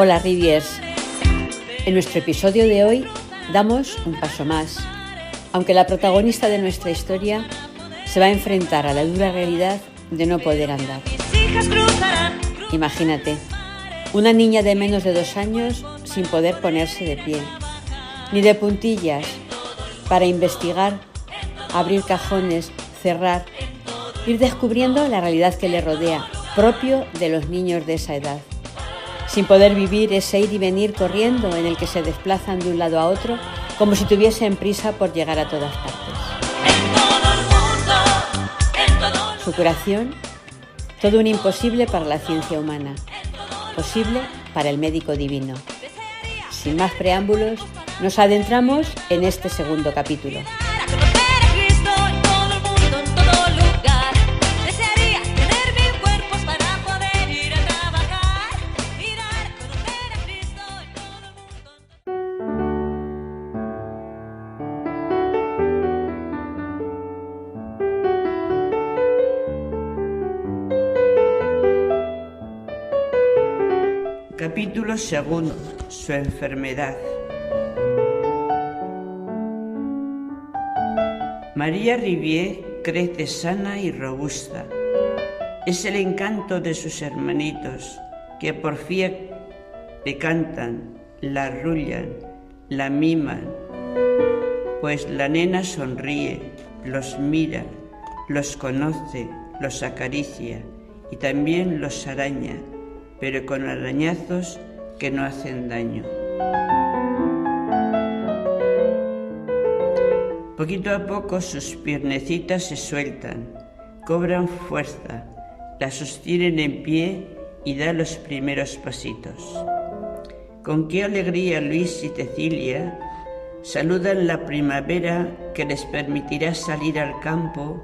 Hola Riviers. En nuestro episodio de hoy damos un paso más. Aunque la protagonista de nuestra historia se va a enfrentar a la dura realidad de no poder andar. Imagínate, una niña de menos de dos años sin poder ponerse de pie, ni de puntillas, para investigar, abrir cajones, cerrar, ir descubriendo la realidad que le rodea, propio de los niños de esa edad. Sin poder vivir ese ir y venir corriendo en el que se desplazan de un lado a otro como si tuviesen prisa por llegar a todas partes. Su curación, todo un imposible para la ciencia humana, posible para el médico divino. Sin más preámbulos, nos adentramos en este segundo capítulo. Segundo. Su enfermedad. María Rivier crece sana y robusta. Es el encanto de sus hermanitos que por fin le cantan, la arrullan, la miman, pues la nena sonríe, los mira, los conoce, los acaricia y también los araña pero con arañazos que no hacen daño. Poquito a poco sus piernecitas se sueltan, cobran fuerza, la sostienen en pie y da los primeros pasitos. Con qué alegría Luis y Cecilia saludan la primavera que les permitirá salir al campo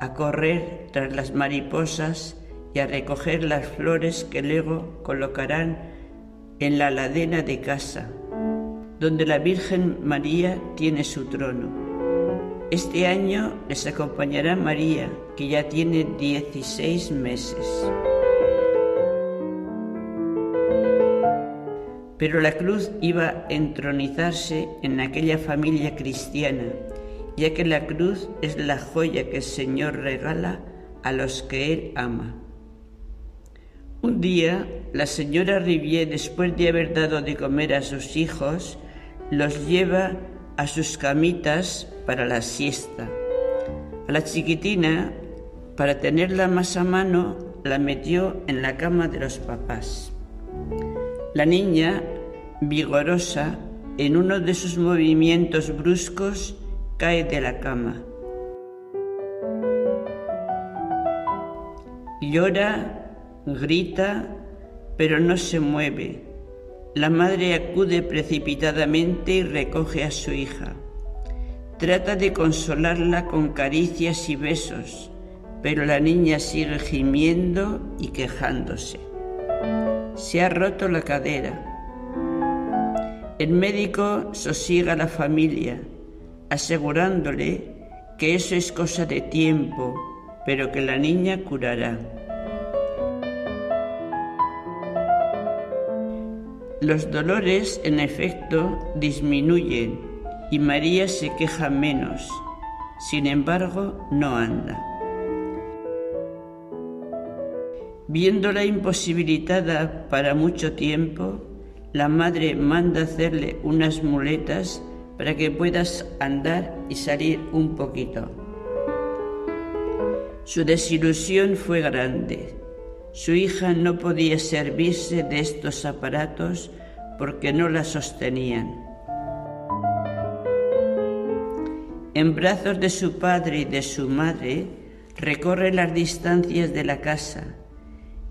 a correr tras las mariposas y a recoger las flores que luego colocarán en la ladena de casa, donde la Virgen María tiene su trono. Este año les acompañará María, que ya tiene 16 meses. Pero la cruz iba a entronizarse en aquella familia cristiana, ya que la cruz es la joya que el Señor regala a los que Él ama. Un día, la señora Rivier, después de haber dado de comer a sus hijos, los lleva a sus camitas para la siesta. A la chiquitina, para tenerla más a mano, la metió en la cama de los papás. La niña, vigorosa, en uno de sus movimientos bruscos, cae de la cama. Llora grita, pero no se mueve. La madre acude precipitadamente y recoge a su hija. Trata de consolarla con caricias y besos, pero la niña sigue gimiendo y quejándose. Se ha roto la cadera. El médico sosiega a la familia, asegurándole que eso es cosa de tiempo, pero que la niña curará. Los dolores, en efecto, disminuyen y María se queja menos. Sin embargo, no anda. Viéndola imposibilitada para mucho tiempo, la madre manda hacerle unas muletas para que puedas andar y salir un poquito. Su desilusión fue grande. Su hija no podía servirse de estos aparatos porque no la sostenían. En brazos de su padre y de su madre recorre las distancias de la casa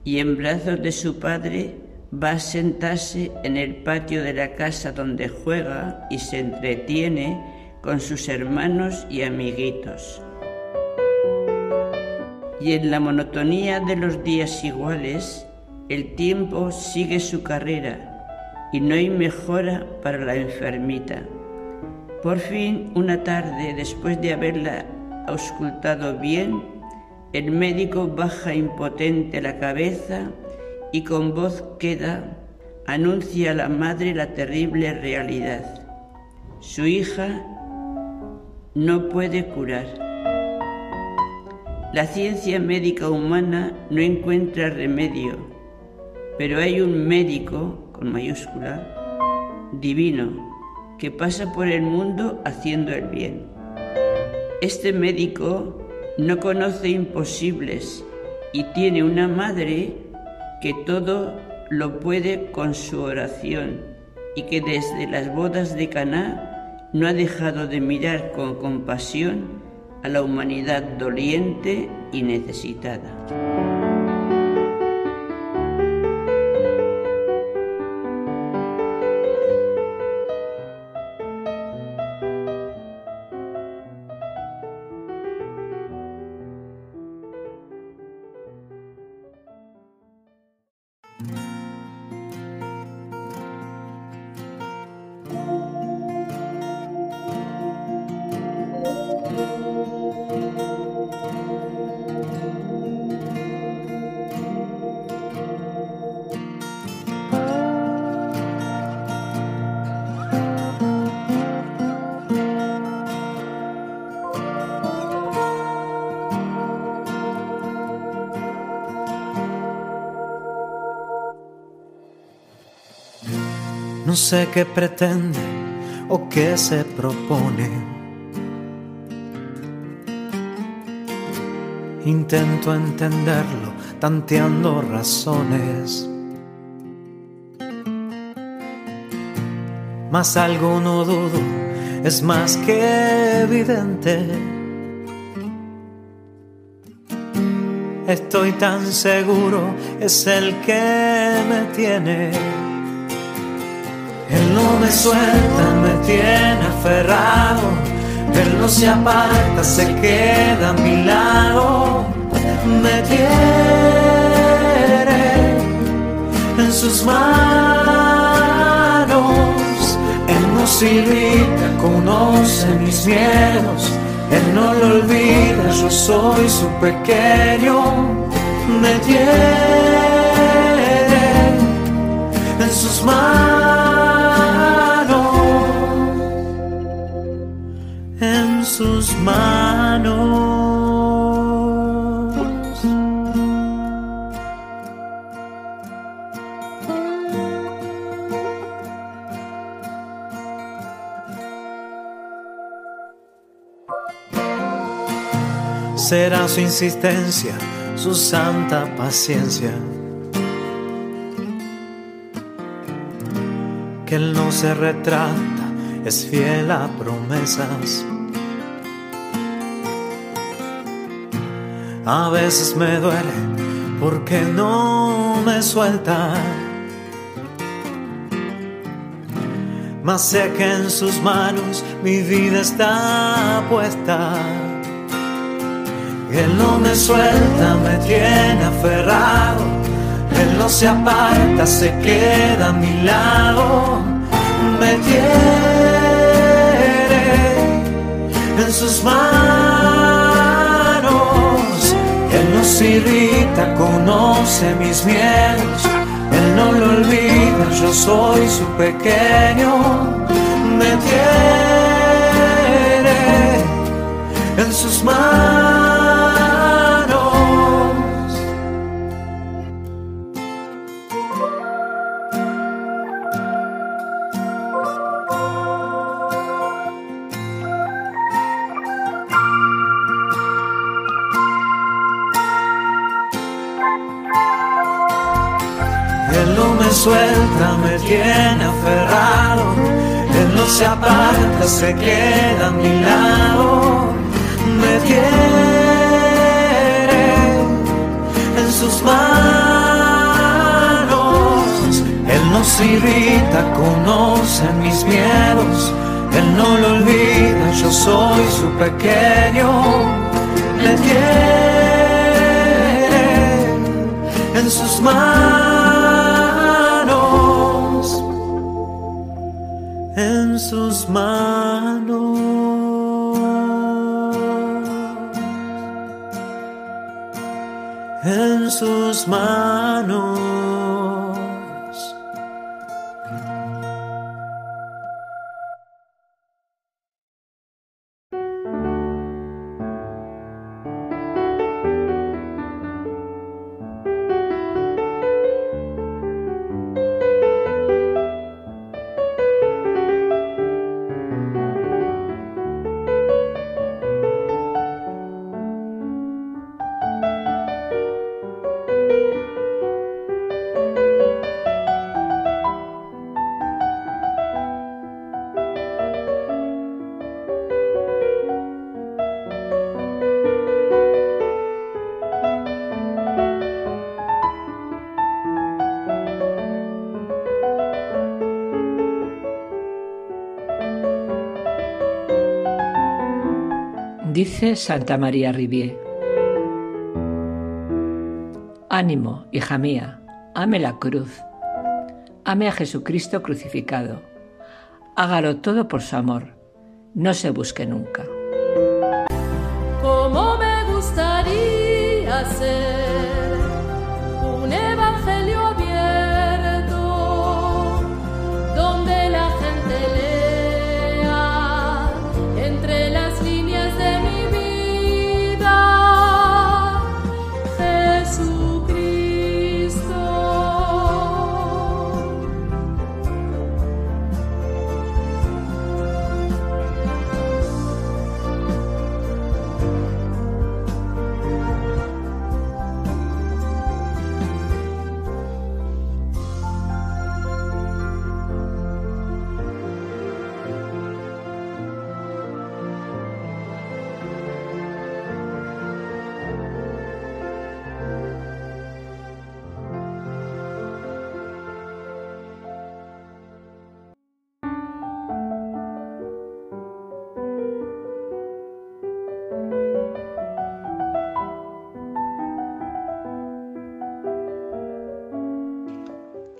y en brazos de su padre va a sentarse en el patio de la casa donde juega y se entretiene con sus hermanos y amiguitos y en la monotonía de los días iguales, el tiempo sigue su carrera y no hay mejora para la enfermita. Por fin, una tarde, después de haberla auscultado bien, el médico baja impotente la cabeza y con voz queda, anuncia a la madre la terrible realidad. Su hija no puede curar. La ciencia médica humana no encuentra remedio, pero hay un médico, con mayúscula, divino, que pasa por el mundo haciendo el bien. Este médico no conoce imposibles y tiene una madre que todo lo puede con su oración y que desde las bodas de Caná no ha dejado de mirar con compasión a la humanidad doliente y necesitada. No sé qué pretende o qué se propone. Intento entenderlo tanteando razones. Mas algo no dudo, es más que evidente. Estoy tan seguro, es el que me tiene me suelta, me tiene aferrado. Él no se aparta, se queda a mi lado. Me tiene en sus manos. Él no se irrita, conoce mis miedos. Él no lo olvida, yo soy su pequeño. Me tiene en sus manos. Será su insistencia, su santa paciencia. Que él no se retrata, es fiel a promesas. A veces me duele porque no me suelta. Mas sé que en sus manos mi vida está puesta. Él no me suelta, me tiene aferrado. Él no se aparta, se queda a mi lado. Me tiene irrita, conoce mis miedos, Él no lo olvida, yo soy su pequeño, me tiene en sus manos. Suelta, me tiene aferrado. Él no se aparta, se queda a mi lado. Me tiene en sus manos. Él no se irrita, conoce mis miedos. Él no lo olvida, yo soy su pequeño. Me tiene en sus manos. en sus manos. En sus manos. Dice Santa María Rivier. Ánimo, hija mía, ame la cruz, ame a Jesucristo crucificado, hágalo todo por su amor, no se busque nunca.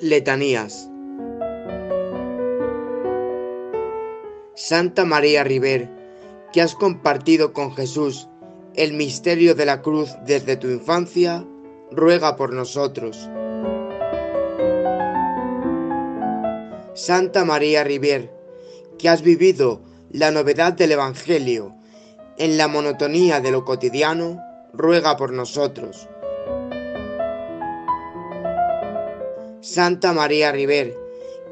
Letanías. Santa María River, que has compartido con Jesús el misterio de la cruz desde tu infancia, ruega por nosotros. Santa María Rivier, que has vivido la novedad del Evangelio en la monotonía de lo cotidiano, ruega por nosotros. Santa María River,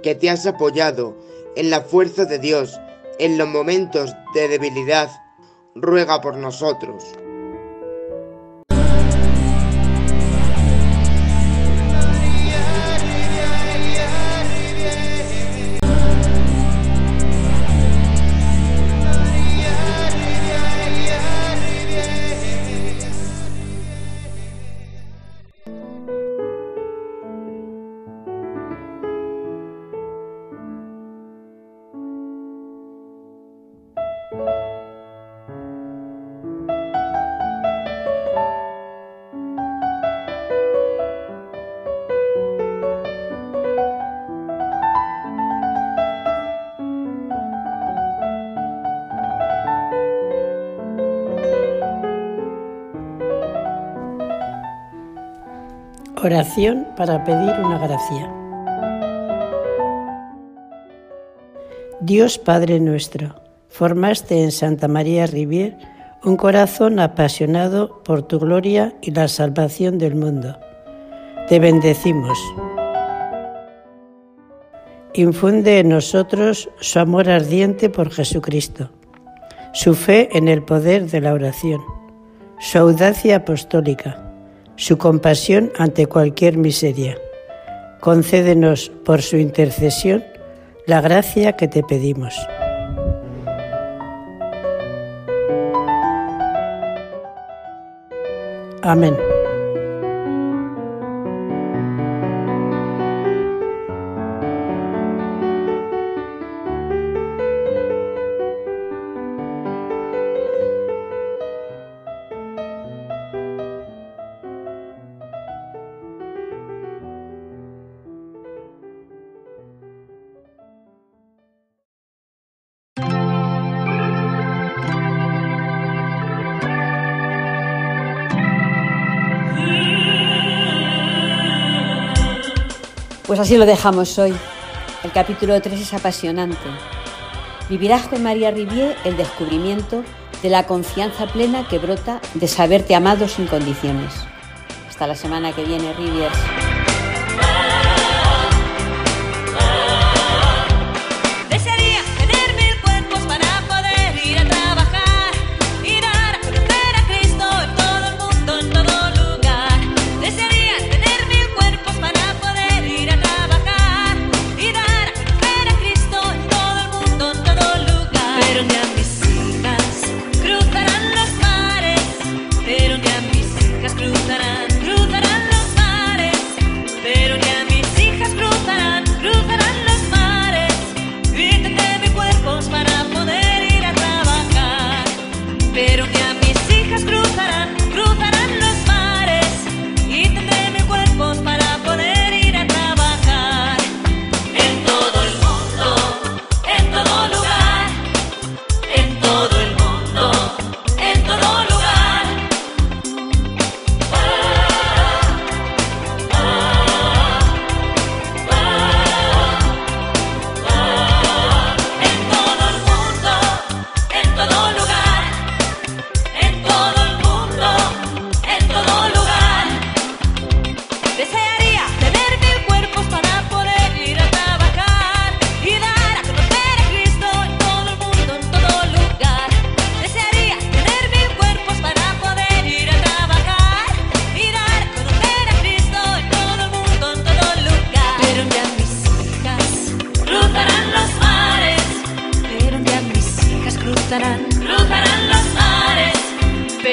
que te has apoyado en la fuerza de Dios en los momentos de debilidad, ruega por nosotros. Oración para pedir una gracia. Dios Padre nuestro, formaste en Santa María Rivier un corazón apasionado por tu gloria y la salvación del mundo. Te bendecimos. Infunde en nosotros su amor ardiente por Jesucristo, su fe en el poder de la oración, su audacia apostólica su compasión ante cualquier miseria. Concédenos por su intercesión la gracia que te pedimos. Amén. Pues así lo dejamos hoy. El capítulo 3 es apasionante. Vivirá Juan María Rivier el descubrimiento de la confianza plena que brota de saberte amado sin condiciones. Hasta la semana que viene, Riviers.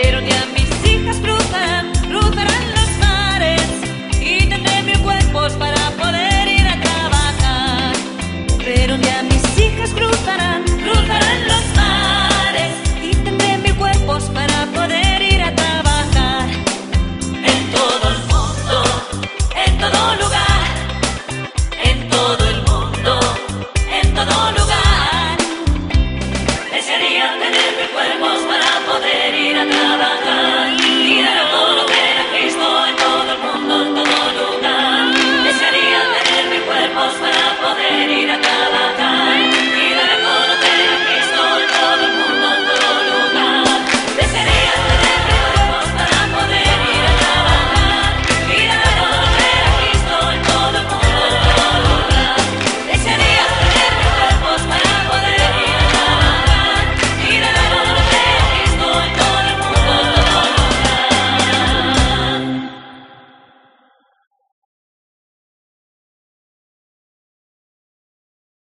pero te amé.